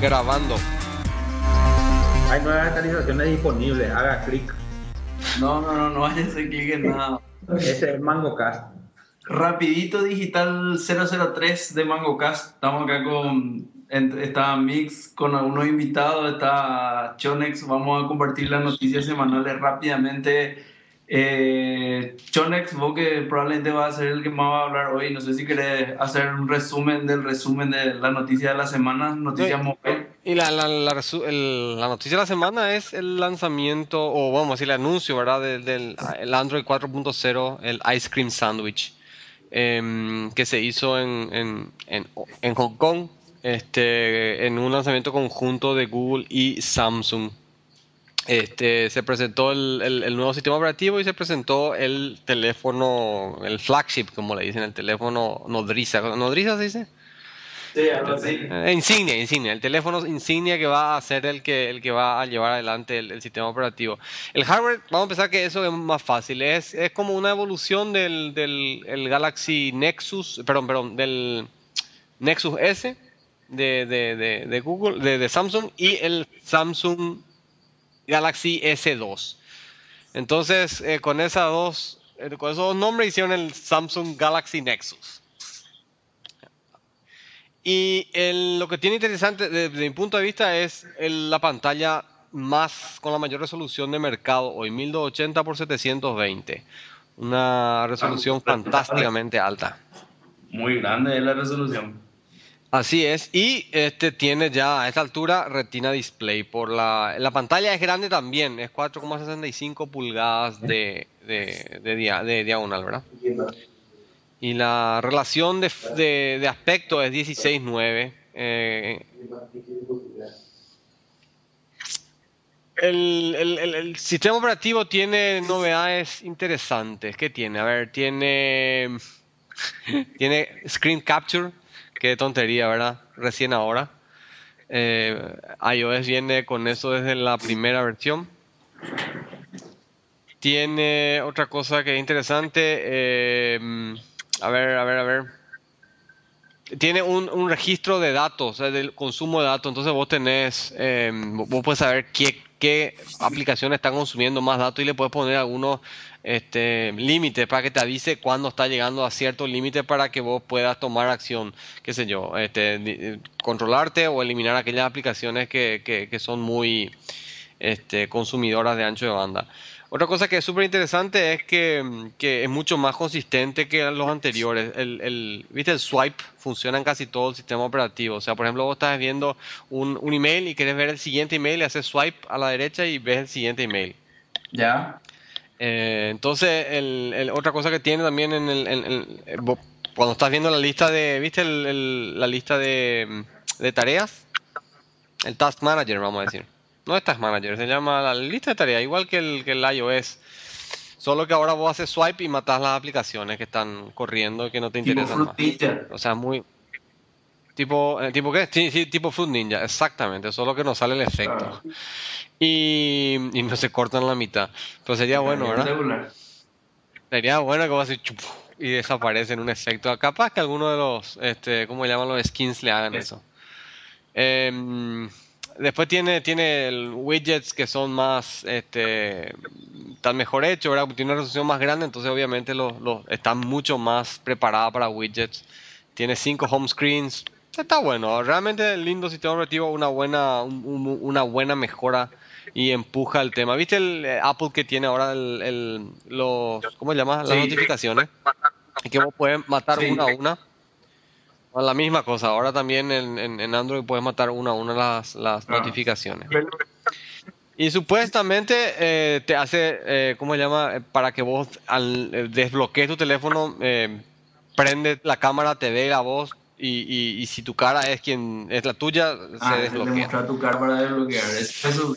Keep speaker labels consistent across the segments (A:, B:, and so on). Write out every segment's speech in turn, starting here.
A: grabando.
B: Hay nuevas actualizaciones disponibles, haga clic.
C: No, no, no, no vaya a hacer clic en nada.
B: Ese es MangoCast.
C: Rapidito Digital 003 de MangoCast. Estamos acá con. Está Mix con algunos invitados, está Chonex. Vamos a compartir las noticias semanales rápidamente. Eh, Chonex, vos que probablemente va a ser el que más va a hablar hoy. No sé si querés hacer un resumen del resumen de la noticia de la semana, noticias móviles.
A: Y la, la, la, noticia de la semana es el lanzamiento, o vamos a decir, el anuncio, ¿verdad? Del, del el Android 4.0, el Ice Cream Sandwich, eh, que se hizo en, en, en, Hong Kong, este, en un lanzamiento conjunto de Google y Samsung. Este, se presentó el, el, nuevo sistema operativo y se presentó el teléfono, el flagship, como le dicen, el teléfono nodriza. ¿Nodriza se dice?
C: Sí.
A: Eh, insignia, insignia. El teléfono insignia que va a ser el que, el que va a llevar adelante el, sistema operativo. El hardware, vamos a empezar que eso es más fácil. Es, es como una evolución del, del el Galaxy Nexus, perdón, perdón, del Nexus S de, de, de, de Google, de, de Samsung y el Samsung Galaxy S2. Entonces, eh, con, esas dos, eh, con esos dos nombres hicieron el Samsung Galaxy Nexus. Y el, lo que tiene interesante desde mi punto de vista es el, la pantalla más con la mayor resolución de mercado hoy, 1280 x 720. Una resolución fantásticamente alta.
C: Muy grande es la resolución.
A: Así es, y este tiene ya a esta altura Retina Display. Por la, la pantalla es grande también, es 4,65 pulgadas de, de, de, diagonal, ¿verdad? Y la relación de, de aspecto es 16:9. Eh, el, el, el, sistema operativo tiene novedades interesantes. ¿Qué tiene? A ver, tiene, tiene Screen Capture Qué tontería, ¿verdad? Recién ahora. Eh, iOS viene con eso desde la primera versión. Tiene otra cosa que es interesante. Eh, a ver, a ver, a ver. Tiene un, registro de datos, del consumo de datos. Entonces vos tenés, eh, vos puedes saber qué, qué aplicaciones están consumiendo más datos y le puedes poner algunos este, límite para que te avise cuando está llegando a cierto límite para que vos puedas tomar acción, qué sé yo, este, controlarte o eliminar aquellas aplicaciones que, que, son muy este, consumidoras de ancho de banda. Otra cosa que es súper interesante es que, que, es mucho más consistente que los anteriores. El, el, ¿Viste? El swipe funciona en casi todo el sistema operativo. O sea, por ejemplo, vos estás viendo un, un email y querés ver el siguiente email y haces swipe a la derecha y ves el siguiente email.
C: Ya.
A: Eh, entonces, el, otra cosa que tiene también en el, cuando estás viendo la lista de, ¿viste la lista de, de, tareas? El Task Manager, vamos a decir. No es Task Manager, se llama la lista de tareas, igual que el, que el iOS. Solo que ahora vos haces swipe y matas las aplicaciones que están corriendo y que no te interesan más. O sea, muy... Tipo, eh, ¿tipo qué? Sí, sí, tipo Fruit Ninja, exactamente, solo que no sale el efecto y, no se cortan la mitad. Pero sería bueno, ¿verdad? Sería bueno que va así y desaparece en un efecto. Capaz que alguno de los, este, ¿cómo llaman los skins le hagan eso? Em, después tiene, tiene widgets que son más, este, están mejor hechos, ¿verdad? Tiene una resolución más grande, entonces obviamente los, los están mucho más preparadas para widgets. Tiene cinco home screens. Está bueno, realmente lindo sistema operativo, una buena, una buena mejora y empuja el tema. ¿Viste el eh, Apple que tiene ahora el, el los, ¿cómo se llama? Las notificaciones. Que vos puedes matar una a una. La misma cosa, ahora también en, en, Android puedes matar una a una las, las ah. notificaciones. Y supuestamente eh, te hace, eh, ¿cómo se llama? Para que vos al desbloquees tu teléfono, prende la cámara, te ve la voz y, y, y, si tu cara es quien es la tuya,
C: ah,
A: se
C: desbloquea. tu cara para desbloquear. Eso,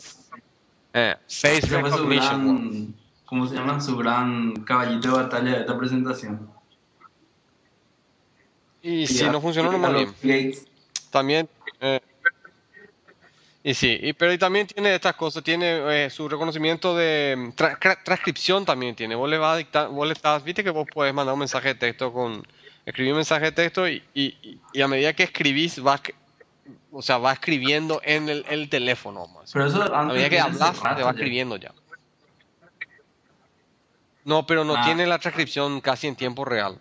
A: eh, face recognition.
C: ¿Cómo se llama? Su gran caballito de batalla de esta presentación.
A: Y, si no funcionó, no bien. También. Eh, y sí, y, pero y también tiene estas cosas, tiene eh, su reconocimiento de transcripción también tiene. Vos le vas a dictar, vos le estás, viste que vos puedes mandar un mensaje de texto con, escribir un mensaje de texto y, y, y a medida que escribís vas o sea, va escribiendo en el, el teléfono. Más.
C: Pero eso
A: A medida que hablas, te va escribiendo ya. No, pero no
C: Ah.
A: tiene la transcripción casi en tiempo real.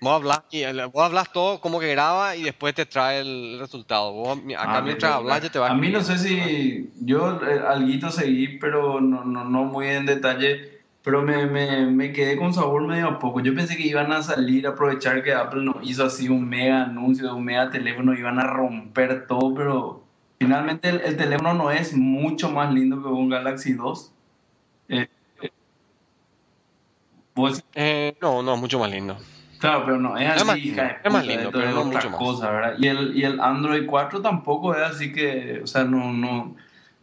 A: Vos hablas, y vos hablas todo como que graba y después te trae el resultado. Vos, acá
C: Ah,
A: mientras
C: pero-
A: hablas ya te va
C: A mí no sé si yo eh, alguito seguí, pero no, no, no muy en detalle, pero me, me, me quedé con sabor medio a poco. Yo pensé que iban a salir a aprovechar que Apple nos hizo así un mega anuncio de un mega teléfono, iban a romper todo, pero finalmente el, el teléfono no es mucho más lindo que un Galaxy 2. Eh, eh, vos-
A: Eh, no, no, mucho más lindo.
C: Claro, pero no es
A: Es
C: así,
A: más lindo,
C: de
A: es más lindo, pero
C: es
A: no
C: otra
A: mucho más.
C: cosa, ¿verdad? Y el, y el Android 4 tampoco es así que, o sea, no, no,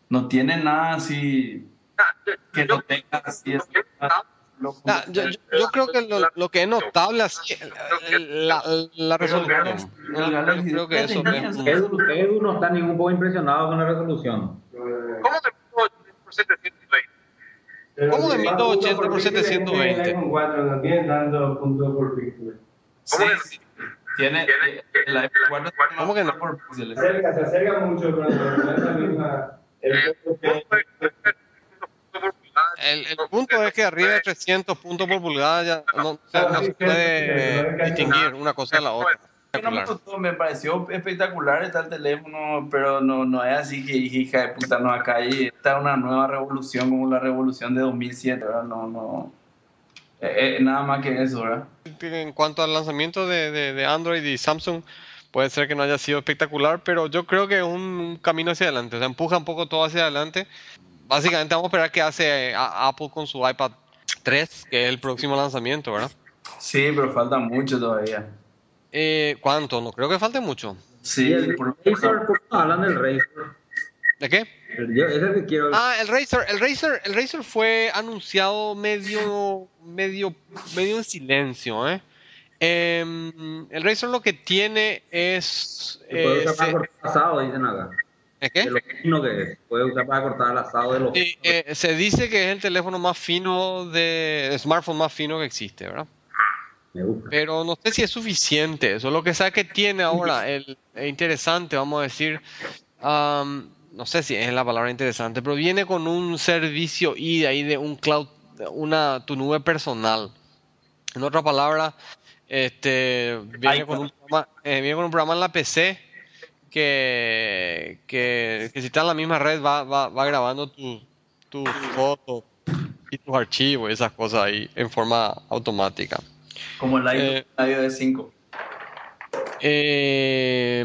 C: no tiene nada así que no tenga así. es- lo-
A: Ah, yo, yo- yo creo que lo, lo que es notable así, la, la resolución.
C: El Galaxy
A: Yo creo que
C: no
A: eso es
B: Edu, Edu no está ni un poco impresionado con la resolución.
D: ¿Cómo te puedo por 720?
A: ¿Cómo que 1080 por 720?
E: El iPhone 4 no tiene tanto puntos por píxeles.
C: Sí, sí. Tiene el iPhone 4 tiene
A: ¿Cómo que no?
C: por píxeles.
E: Se acerca, se acerca mucho, pero no es la misma. El
A: El, punto es que arriba de 300 puntos por pulgada ya no, se- no se puede distinguir una cosa de la otra.
C: No me gustó, me pareció espectacular está el teléfono, pero no, no es así que hija de puta, no, acá hay está una nueva revolución como la revolución de 2007, ¿verdad? No, no. Eh, eh, nada más que eso, ¿verdad?
A: En cuanto al lanzamiento de, de- de Android y Samsung, puede ser que no haya sido espectacular, pero yo creo que es un, camino hacia adelante. O sea, empuja un poco todo hacia adelante. Básicamente vamos a esperar qué hace a- Apple con su iPad 3, que es el próximo lanzamiento, ¿verdad?
C: Sí, pero falta mucho todavía.
A: Eh, ¿Cuánto? No creo que falte mucho.
C: Sí,
B: el
C: por-
B: Razer, ¿cómo hablan del Razer?
A: ¿De qué?
B: Yo, es el que quiero.
A: Ah, el Razer, el Razer, el Razer fue anunciado medio, medio, medio en silencio, ¿eh? Em, el Razer lo que tiene es,
B: Se puede
A: eh,
B: usar para
A: se-
B: cortar asado, dicen acá.
A: ¿es
B: De
A: qué?
B: lo fino que es. Puede usar para cortar el asado de los.
A: Sí, eh, se dice que es el teléfono más fino de, el smartphone más fino que existe, ¿verdad?
B: Me gusta.
A: Pero no sé si es suficiente. Eso lo que sabe que tiene ahora, el, es interesante, vamos a decir, am, no sé si es la palabra interesante, pero viene con un servicio y de ahí de un cloud, una tu nube personal. En otra palabra, este viene con un programa, eh, viene con un programa en la PC que, que, que si está en la misma red va, va, va grabando tus tus fotos y tus archivos y esas cosas ahí en forma automática.
C: Como el
A: Eh,
C: iOS 5.
A: Eh,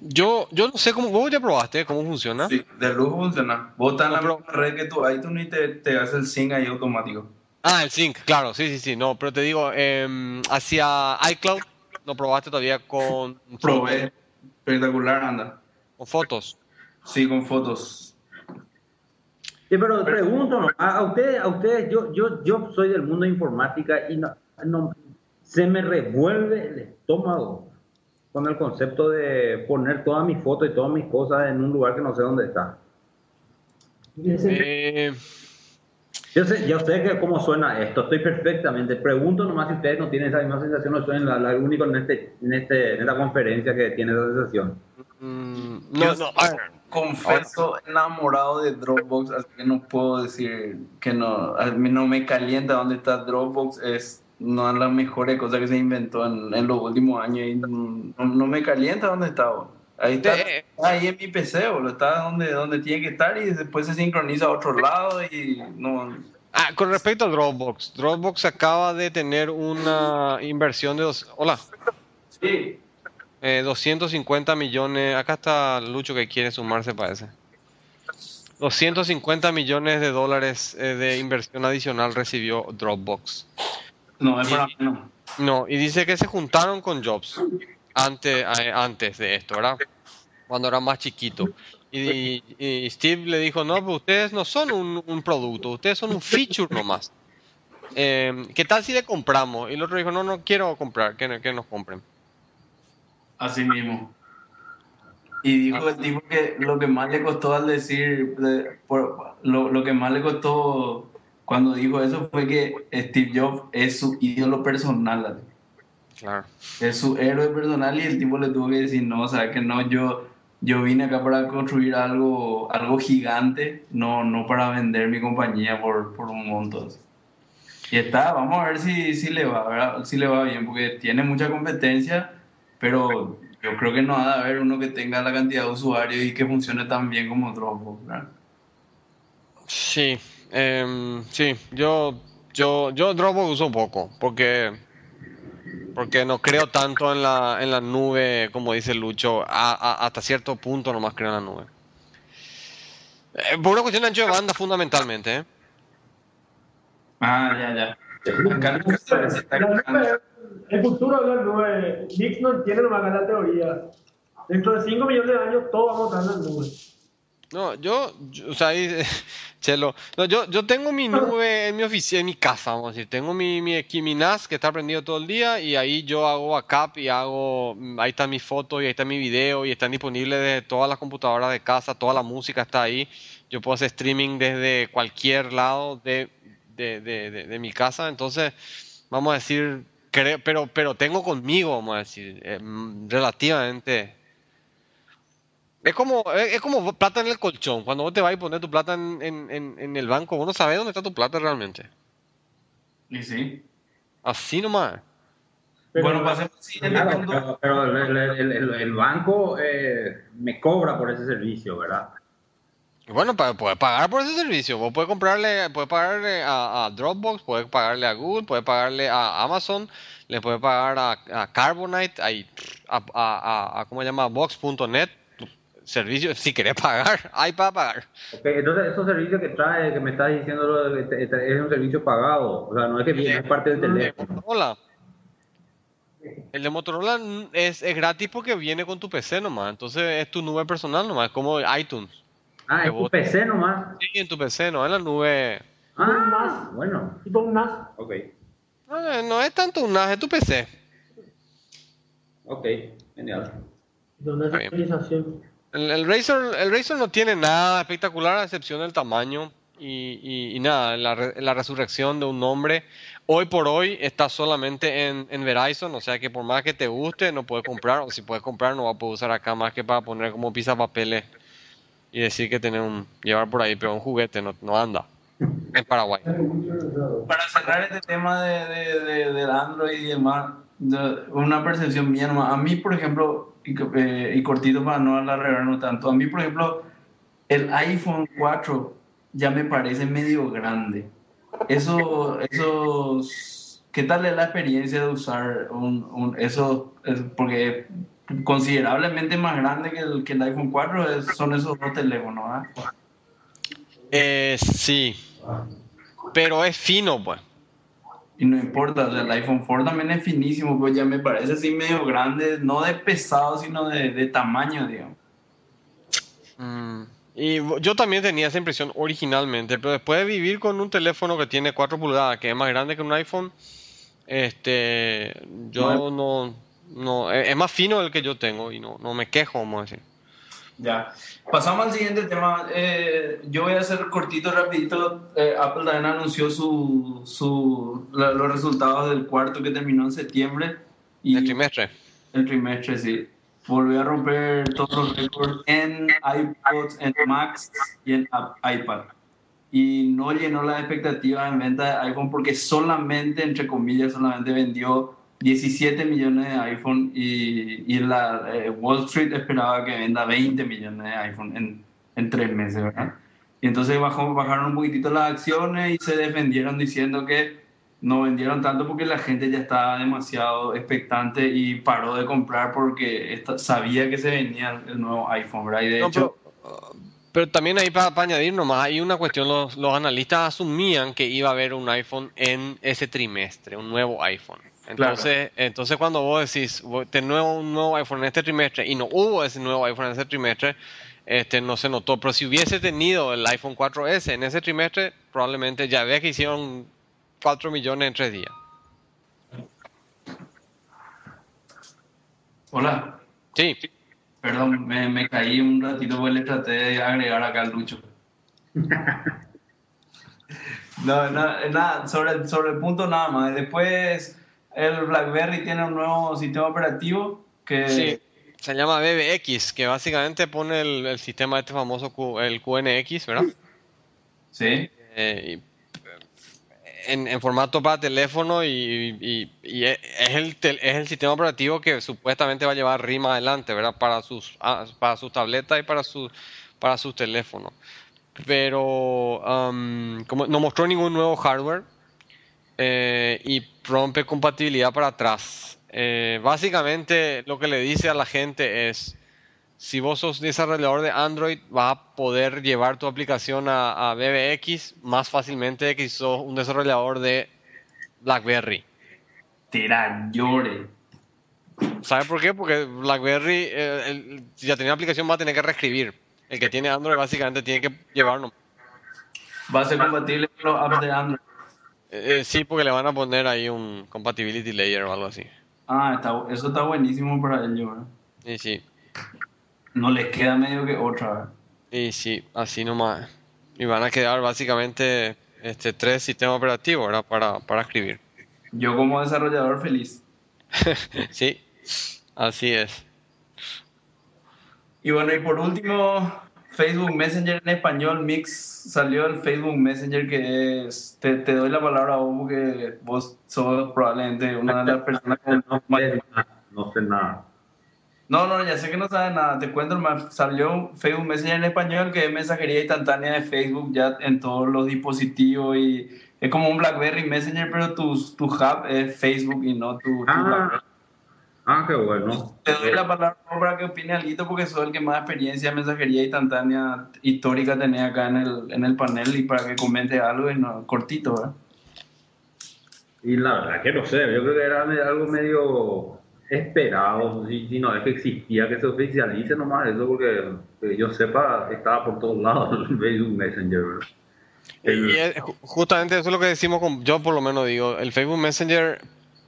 A: yo, yo no sé cómo, vos ya probaste cómo funciona.
C: Sí, de lujo funciona. Vos estás en la misma red que tu iTunes y te, te hace el sync ahí automático.
A: Ah, el sync, claro, sí, sí, sí, no, pero te digo, em, hacia iCloud no probaste todavía con,
C: Probé. Espectacular, anda.
A: con fotos.
C: Sí, con fotos.
B: Sí, pero pregunto, ¿no? a, a ustedes, a ustedes, yo, yo, yo soy del mundo de informática y no, no- se me revuelve el estómago con el concepto de poner todas mis fotos y todas mis cosas en un lugar que no sé dónde está.
A: Eh,
B: Yo sé, yo sé que cómo suena esto, estoy perfectamente. Pregunto nomás si ustedes no tienen esa misma sensación o soy la, la único en, este, en, este, en esta conferencia que tiene esa sensación.
A: mm, no, no,
C: confeso enamorado de Dropbox, así que no puedo decir que no. A mí no me calienta donde está Dropbox. Es una de las mejores cosas que se inventó en, en los últimos años y no, no me calienta donde está. bro. Ahí está,
A: Eh,
C: ahí en mi PC, bro. está donde, donde tiene que estar y después se sincroniza a otro lado y no.
A: ah, con respecto a Dropbox, Dropbox acaba de tener una inversión de dos, hola,
C: Sí,
A: eh, 250 millones, acá está Lucho que quiere sumarse parece. 250 millones de dólares eh, de inversión adicional recibió Dropbox.
C: No, es para mí, no.
A: No, y dice que se juntaron con Jobs antes, antes de esto, ¿verdad? Cuando era más chiquito. Y, y Steve le dijo, no, pues ustedes no son un, un producto, ustedes son un feature nomás. Eh, ¿Qué tal si le compramos? Y el otro dijo, no, no quiero comprar, que, que nos compren.
C: Así mismo. Y dijo el tipo que lo que más le costó al decir, de- por- lo, lo que más le costó cuando dijo eso fue que Steve Jobs es su ídolo personal, así.
A: Claro.
C: es su héroe personal y el tipo le tuvo que decir, no, o sea, que no, yo yo vine acá para construir algo, algo gigante, no, no para vender mi compañía por, por un monto. Y está, vamos a ver si, si, le va, ¿verdad? si le va bien, porque tiene mucha competencia, pero yo creo que no ha de haber uno que tenga la cantidad de usuarios y que funcione tan bien como Dropbox, ¿verdad?
A: Sí, em, sí, yo, yo, yo Dropbox uso poco, porque, porque no creo tanto en la, en la nube, como dice Lucho, a- a- hasta cierto punto nomás creo en la nube. Eh, por una cuestión de ancho de banda fundamentalmente, ¿eh?
C: Ah, ya, ya. Acá se está
E: nube, el futuro de la nube, Nix no tiene nomás acá la teoría. Dentro de 5 millones de años todo vamos a estar en la nube.
A: No, yo, yo- o sea, ahí, Chelo, yo, yo tengo mi nube en mi oficina, en mi casa, vamos a decir, tengo mi, mi, aquí mi NAS que está prendido todo el día y ahí yo hago backup y hago, mm, ahí está mi foto y ahí está mi video y están disponibles de todas las computadoras de casa, toda la música está ahí, yo puedo hacer streaming desde cualquier lado de, de, de, de, de mi casa, entonces, vamos a decir, creo, pero, pero tengo conmigo, vamos a decir, eh, mm, relativamente... Es como, es como plata en el colchón. Cuando vos te vas a poner tu plata en, en, en, en el banco, vos no sabés dónde está tu plata realmente.
C: Y sí.
A: Así nomás.
E: Pero-
C: bueno, pasemos al siguiente
B: Claro, pero, pero el, el- el- el banco eh, me cobra por ese servicio, ¿verdad?
A: Bueno, poder pagar por ese servicio, vos puedes comprarle, puedes pagarle a, a Dropbox, puedes pagarle a Google, puedes pagarle a Amazon, le puedes pagar a, a Carbonite, ahí, a, a, a, a- ¿cómo se llama? Box.net, servicio, si querés pagar, hay para pagar.
B: Ok, entonces esos servicios que trae, que me estás diciendo, de- es un servicio pagado, o sea, no es que viene, es parte del
A: El de
B: teléfono.
A: Motorola. El de Motorola es, es gratis porque viene con tu PC nomás. Entonces es tu nube personal nomás, es como iTunes.
B: Ah, es tu PC nomás.
A: Sí, en tu PC, no en la nube.
B: Ah, bueno,
E: Tipo un NAS.
B: ok,
A: No, no es tanto un NAS, es tu PC.
B: ok, genial.
E: De una actualización.
A: El, el Razer, el Razer no tiene nada espectacular a excepción del tamaño y, y- y nada, la, la resurrección de un nombre. Hoy por hoy está solamente en, en Verizon, o sea que por más que te guste no puedes comprar, o si puedes comprar no va a poder usar acá más que para poner como papeles y decir que tiene un, llevar por ahí, pero un juguete no, no anda en Paraguay.
C: Para cerrar este tema de, de, de- del Android y demás, de- una percepción mía nomás. A mí, por ejemplo, y, eh, y cortito para no alargarnos tanto, a mí, por ejemplo, el iPhone 4 ya me parece medio grande. Eso, eso, ¿qué tal es la experiencia de usar un, un- eso? Es porque considerablemente más grande que el, que el iPhone 4 es- son esos dos teléfonos, ¿ah?
A: Eh, sí, pero es fino pues.
C: Y no importa, o sea, el iPhone 4 también es finísimo, pues ya me parece así medio grande, no de pesado, sino de, de tamaño, digamos.
A: Mm, Y yo también tenía esa impresión originalmente, pero después de vivir con un teléfono que tiene 4 pulgadas, que es más grande que un iPhone, este, yo no, no, es es más fino el que yo tengo y no, no me quejo, vamos a decir.
C: Ya. Pasamos al siguiente tema. Eh, yo voy a hacer cortito, rapidito. Eh, Apple también anunció su, su, la- los resultados del cuarto que terminó en septiembre. Y
A: El trimestre.
C: El trimestre, sí. Volvió a romper todos los récords en iPods, en Macs y en iPad. Y no llenó las expectativas en venta de iPhone porque solamente, entre comillas, solamente vendió 17 millones de iPhone y, y la eh, Wall Street esperaba que venda 20 millones de iPhone en, en tres meses, ¿verdad? Y entonces bajó, bajaron un poquitito las acciones y se defendieron diciendo que no vendieron tanto porque la gente ya estaba demasiado expectante y paró de comprar porque esta- sabía que se venía el nuevo iPhone, ¿verdad? Y de
A: No,
C: hecho,
A: pero, pero también ahí para, añadir nomás, hay una cuestión, los, los analistas asumían que iba a haber un iPhone en ese trimestre, un nuevo iPhone. Entonces, entonces cuando vos decís, voy- te nuevo un nuevo iPhone en este trimestre y no hubo ese nuevo iPhone en ese trimestre, este no se notó. Pero si hubiese tenido el iPhone 4S en ese trimestre, probablemente ya ves que hicieron 4 millones en 3 días.
C: hola,
A: Sí,
C: perdón, me, me caí un ratito porque le traté de agregar acá al Lucho. No, no, nada, sobre, sobre el punto nada más. Después, el BlackBerry tiene un nuevo sistema operativo que...
A: sí. se llama BBX, que básicamente pone el, el sistema este famoso, Q- el QNX, ¿verdad?
C: Sí.
A: Eh, en, en formato para teléfono y, y- y es, el, tel- es el sistema operativo que supuestamente va a llevar RIM adelante, ¿verdad? Para sus, ah, para sus tabletas y para, su, para sus teléfonos. Pero am, como no mostró ningún nuevo hardware eh, y rompe compatibilidad para atrás. Eh, básicamente lo que le dice a la gente es, si vos sos desarrollador de Android, vas a poder llevar tu aplicación a, a BBX más fácilmente que si sos un desarrollador de BlackBerry.
C: Tira, llore.
A: ¿Sabes por qué? Porque BlackBerry, eh, el- si ya tenía aplicación, va a tener que reescribir. El que tiene Android básicamente tiene que llevarlo.
C: Va a ser compatible con los apps de Android.
A: Eh, eh, sí, porque le van a poner ahí un compatibility layer o algo así.
C: Ah, está, eso está buenísimo para ellos, ¿verdad?
A: Y sí,
C: No les queda medio que otra, ¿verdad?
A: y sí, así nomás. Y van a quedar básicamente este, tres sistemas operativos ¿verdad? Para, para escribir.
C: Yo como desarrollador feliz.
A: Sí, así es.
C: Y bueno, y por último, Facebook Messenger en español, Mix, salió el Facebook Messenger que es, te, te doy la palabra a vos porque vos sos probablemente una de las personas que
B: No sé nada, no sé nada.
C: No, no, ya sé que no sabes nada, te cuento, salió Facebook Messenger en español que es mensajería instantánea de Facebook ya en todos los dispositivos y es como un BlackBerry Messenger, pero tu, tu hub es Facebook y no tu, tu BlackBerry.
B: Ah, ah, qué bueno.
C: Te doy la palabra para que opine algo porque soy el que más experiencia en mensajería instantánea histórica tenés acá en el, en el panel y para que comente algo y no, cortito, ¿verdad?
B: Y la verdad que no sé, yo creo que era algo medio esperado, si, si no es que existía que se oficialice nomás eso, porque que yo sepa, estaba por todos lados el Facebook Messenger. ¿verdad? El-
A: Y es ju- justamente eso es lo que decimos, con, yo por lo menos digo, el Facebook Messenger,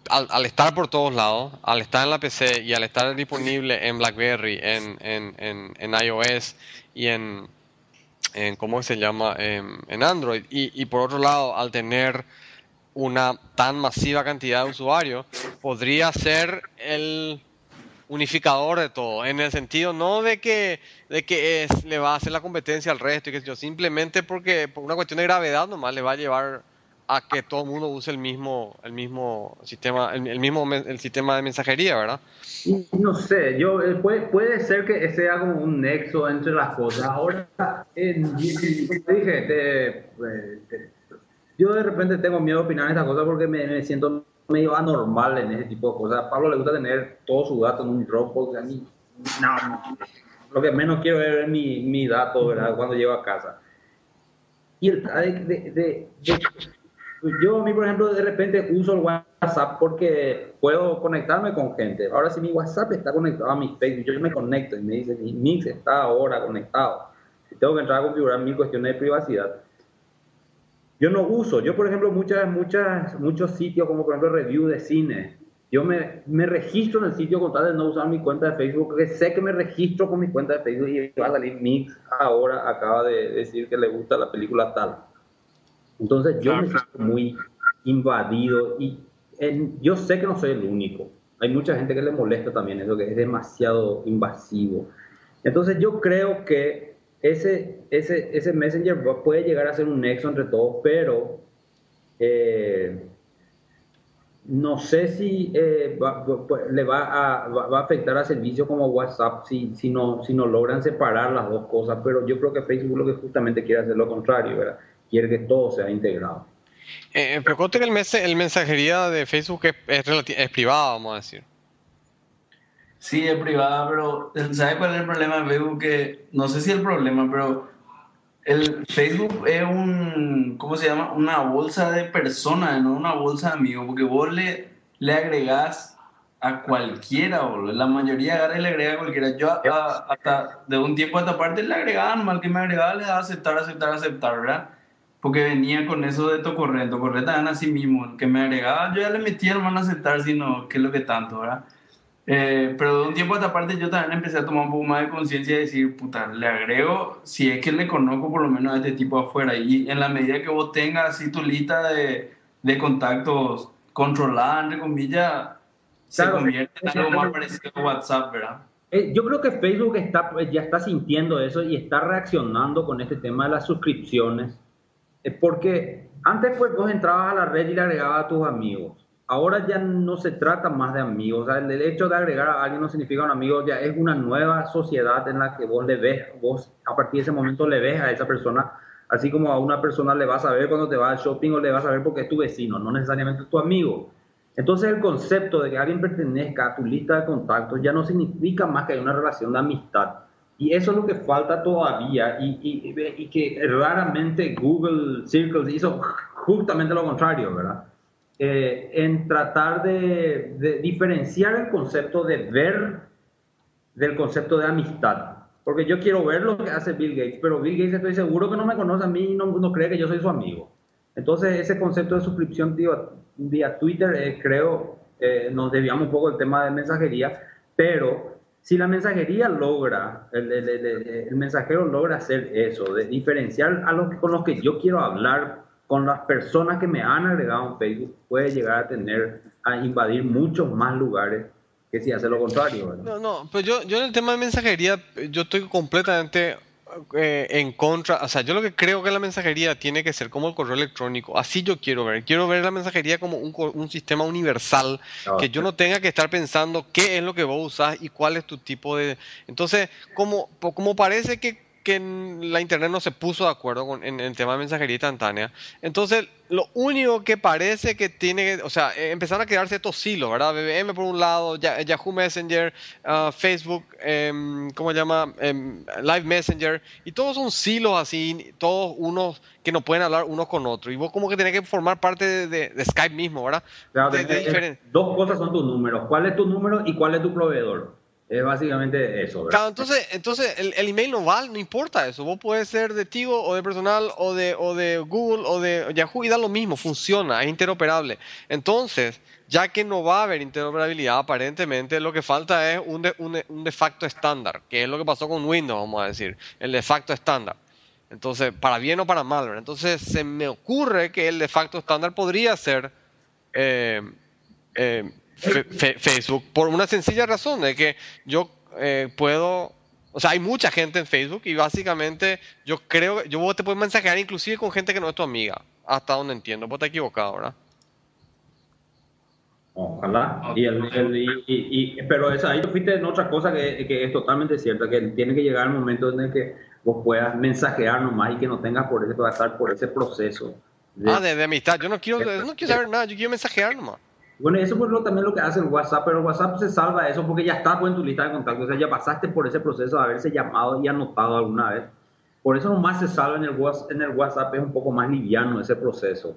A: al, al estar por todos lados, al estar en la PC y al estar disponible en BlackBerry, en, en, en, en iOS y en, en, ¿cómo se llama?, en, Android, y, y por otro lado, al tener una tan masiva cantidad de usuarios, podría ser el unificador de todo, en el sentido no de que, de que es, le va a hacer la competencia al resto y que yo, simplemente porque por una cuestión de gravedad nomás le va a llevar a que todo el mundo use el mismo, el mismo sistema, el, el mismo el sistema de mensajería, ¿verdad?
B: No sé, yo eh, puede, puede ser que sea como un nexo entre las cosas. Ahora, eh, dije, te- eh, te- yo de repente tengo miedo de opinar en estas cosas porque me, me siento medio anormal en ese tipo de cosas. A Pablo le gusta tener todo su dato en un Dropbox. A mí, no, no. Lo que menos quiero es mi, mi dato, ¿verdad? Cuando llego a casa. Y el de, de- de- de- yo a mí, por ejemplo, de repente uso el WhatsApp porque puedo conectarme con gente. Ahora si mi WhatsApp está conectado a mi Facebook, yo me conecto y me dice, mi Mix está ahora conectado. Tengo que entrar a configurar mis cuestiones de privacidad. Yo no uso, yo por ejemplo, muchas, muchas, muchos sitios como por ejemplo review de cine, yo me, me registro en el sitio con tal de no usar mi cuenta de Facebook, porque sé que me registro con mi cuenta de Facebook y va a salir Mix ahora, acaba de decir que le gusta la película tal. Entonces yo me siento muy invadido y en- yo sé que no soy el único. Hay mucha gente que le molesta también eso, que es demasiado invasivo. Entonces yo creo que ese, ese, ese Messenger puede llegar a ser un nexo entre todos, pero eh, no sé si eh, va- va- le va a, va a afectar a servicios como WhatsApp si, si, no, si no logran separar las dos cosas, pero yo creo que Facebook lo que justamente quiere hacer lo contrario, ¿verdad? Quiere que todo sea integrado.
A: Eh, pero conte que el, mes, el mensajería de Facebook es, es, relati- es privada, vamos a decir.
C: Sí, es privada, pero ¿sabes cuál es el problema de Facebook? Que no sé si el problema, pero el Facebook es un, ¿cómo se llama? Una bolsa de personas, no una bolsa de amigos, porque vos le, le agregás a cualquiera, boludo. La mayoría agarra y le agrega a cualquiera. Yo a- a- hasta de un tiempo a esta parte le agregaba, mal que me agregaba, le daba aceptar, aceptar, aceptar, ¿verdad? Porque venía con eso de Tocorrent. Tocorrent también así mismo. El que me agregaba, yo ya le metía hermano a aceptar, sino que es lo que tanto, ¿verdad? Eh, pero de un tiempo a esta parte yo también empecé a tomar un poco más de conciencia y decir, puta, le agrego, si es que le conozco por lo menos a este tipo afuera. Y en la medida que vos tengas así tu lista de, de contactos controlada, entre comillas, se
B: Claro,
C: convierte en algo más parecido a WhatsApp, ¿verdad?
B: Eh, yo creo que Facebook está, pues, ya está sintiendo eso y está reaccionando con este tema de las suscripciones, porque antes pues vos entrabas a la red y le agregabas a tus amigos. Ahora ya no se trata más de amigos. O sea, el hecho de agregar a alguien no significa un amigo, ya es una nueva sociedad en la que vos le ves, vos a partir de ese momento le ves a esa persona, así como a una persona le vas a ver cuando te va al shopping o le vas a ver porque es tu vecino, no necesariamente es tu amigo. Entonces el concepto de que alguien pertenezca a tu lista de contactos ya no significa más que hay una relación de amistad. Y eso es lo que falta todavía y, y, que raramente Google Circles hizo justamente lo contrario, ¿verdad? Eh, en tratar de, de, diferenciar el concepto de ver del concepto de amistad. Porque yo quiero ver lo que hace Bill Gates, pero Bill Gates estoy seguro que no me conoce a mí y no, no cree que yo soy su amigo. Entonces ese concepto de suscripción tío, vía Twitter, eh, creo, eh, nos desviamos un poco del tema de mensajería, pero si la mensajería logra, el, mensajero logra hacer eso, de diferenciar a los con los que yo quiero hablar, con las personas que me han agregado en Facebook, puede llegar a tener, a invadir muchos más lugares que si hace lo contrario.
A: No, no, pues yo, yo en el tema de mensajería, yo estoy completamente eh, en contra, o sea, yo lo que creo que la mensajería tiene que ser como el correo electrónico, así yo quiero ver, quiero ver la mensajería como un, un sistema universal, ah, que yo no tenga que estar pensando qué es lo que vos usás y cuál es tu tipo de... Entonces, como, como parece que que la internet no se puso de acuerdo con, en, el tema de mensajería instantánea. Entonces, lo único que parece que tiene, o sea, eh, empezaron a crearse estos silos, ¿verdad? BBM por un lado, Yahoo Messenger, uh, Facebook, um, ¿cómo se llama? Em, Live Messenger, y todos son silos así, todos unos que no pueden hablar unos con otros. Y vos como que tenés que formar parte de, Skype mismo, ¿verdad?
B: dos cosas son tus números. ¿Cuál es tu número y cuál es tu proveedor? Es básicamente eso.
A: Claro, entonces, entonces el, email no vale, no importa eso. Vos puedes ser de Tigo o de personal o de, o de Google o de Yahoo y da lo mismo, funciona, es interoperable. Entonces, ya que no va a haber interoperabilidad, aparentemente lo que falta es un de, un, un de facto estándar, que es lo que pasó con Windows, vamos a decir, el de facto estándar. Entonces, para bien o para mal, ¿verdad? Entonces, se me ocurre que el de facto estándar podría ser eh, eh, Facebook por una sencilla razón de que yo eh, puedo o sea, hay mucha gente en Facebook y básicamente yo creo, yo te puedo mensajear inclusive con gente que no es tu amiga, hasta donde entiendo, vos te equivocado, ¿verdad?
B: Ojalá. Y el, y, pero esa, ahí fuiste en otra cosa que, que, es totalmente cierta, que tiene que llegar el momento en el que vos puedas mensajear nomás y que no tengas por eso pasar por ese proceso.
A: ah, de, amistad. Yo no quiero, no quiero saber nada, yo quiero mensajear nomás.
B: Bueno, eso es lo, también lo que hace el WhatsApp, pero el WhatsApp se salva eso porque ya está en tu lista de contactos, o sea, ya pasaste por ese proceso de haberse llamado y anotado alguna vez. Por eso nomás se salva en el, WhatsApp, en el WhatsApp, es un poco más liviano ese proceso,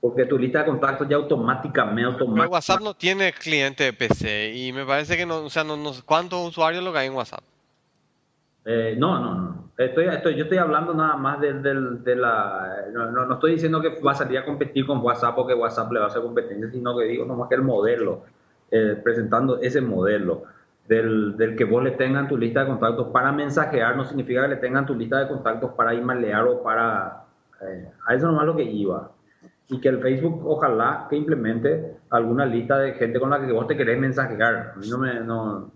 B: porque tu lista de contactos ya automáticamente... automáticamente
A: el WhatsApp no tiene cliente de PC y me parece que no, o sea, no, no ¿cuántos usuarios lo hay en WhatsApp?
B: Eh, no, no, no. Estoy, estoy, yo estoy hablando nada más de, de, la... No, no, estoy diciendo que va a salir a competir con WhatsApp o que WhatsApp le va a hacer competencia, sino que digo nomás que el modelo, eh, presentando ese modelo del, del, que vos le tengan tu lista de contactos para mensajear, no significa que le tengan tu lista de contactos para emaillear o para... Eh, a eso nomás lo que iba. Y que el Facebook ojalá que implemente alguna lista de gente con la que vos te querés mensajear. A mí no me... No,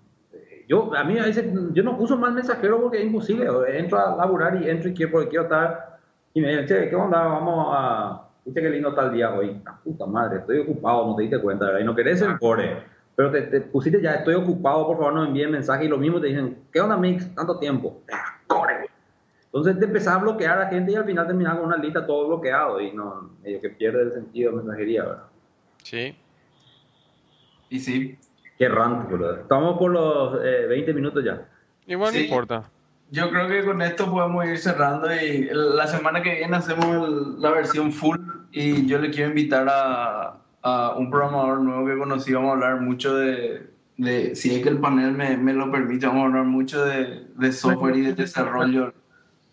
B: yo, a mí a veces, yo no uso más mensajero porque es imposible. Entro a laburar y entro y quiero, porque quiero estar. Y me dicen, che, ¿qué onda? Vamos a. Viste qué lindo está el día hoy. La puta madre, estoy ocupado, no te diste cuenta, ¿verdad? Y no querés el core. Pero te, te, pusiste ya, estoy ocupado, por favor, no me envíen mensaje. Y lo mismo te dicen, ¿qué onda, Mix? Tanto tiempo. Ah, core, Entonces te empezás a bloquear a la gente y al final terminas con una lista todo bloqueado. Y no, medio que pierde el sentido de mensajería, ¿verdad?
A: Sí.
C: Y sí,
B: Qué rant, Estamos por los 20 eh, minutos ya.
A: Igual no importa.
C: Yo creo que con esto podemos ir cerrando y la semana que viene hacemos la versión full y yo le quiero invitar a, a, un programador nuevo que conocí. Vamos a hablar mucho de, de si es que el panel me, me, lo permite, vamos a hablar mucho de, de software y de desarrollo.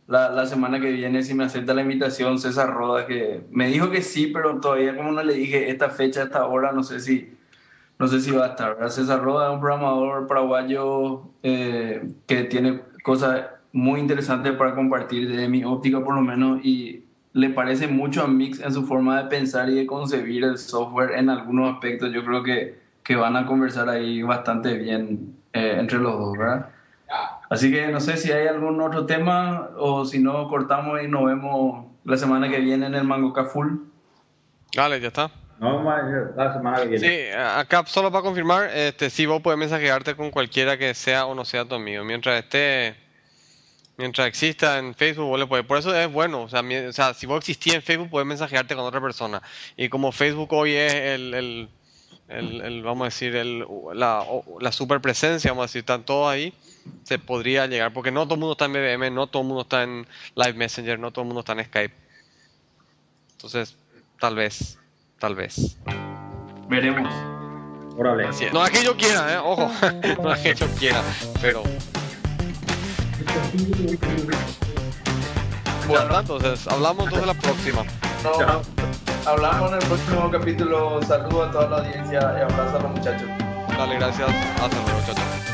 C: La, la, semana que viene, si me acepta la invitación, César Roda, que me dijo que sí, pero todavía como no le dije esta fecha, esta hora, no sé si no sé si va a estar. César Roda un programador paraguayo eh, que tiene cosas muy interesantes para compartir desde mi óptica por lo menos y le parece mucho a Mix en su forma de pensar y de concebir el software en algunos aspectos. Yo creo que, que van a conversar ahí bastante bien eh, entre los dos, ¿verdad? Así que no sé si hay algún otro tema o si no cortamos y nos vemos la semana que viene en el Mango Full.
A: Dale, ya está.
B: No, la semana que viene.
A: Sí, acá solo para confirmar, este, sí vos puedes mensajearte con cualquiera que sea o no sea tu amigo. Mientras esté, mientras exista en Facebook, vos le puedes. Por eso es bueno, o sea, mi- o sea, si vos existís en Facebook, puedes mensajearte con otra persona. Y como Facebook hoy es el, el, el- el, vamos a decir, el, la, la super presencia, vamos a decir, están todos ahí, se podría llegar, porque no todo el mundo está en BBM, no todo el mundo está en Live Messenger, no todo el mundo está en Skype. Entonces, tal vez, tal vez.
C: Veremos.
B: Órale.
A: Así es. No es que yo quiera, ¿eh? Ojo. no es que yo quiera, pero... Bueno, entonces, hablamos entonces la próxima.
C: No, hablamos en el próximo capítulo. Saludos a toda la audiencia y abrazo a los muchachos.
A: Dale, gracias. Hasta luego, chao.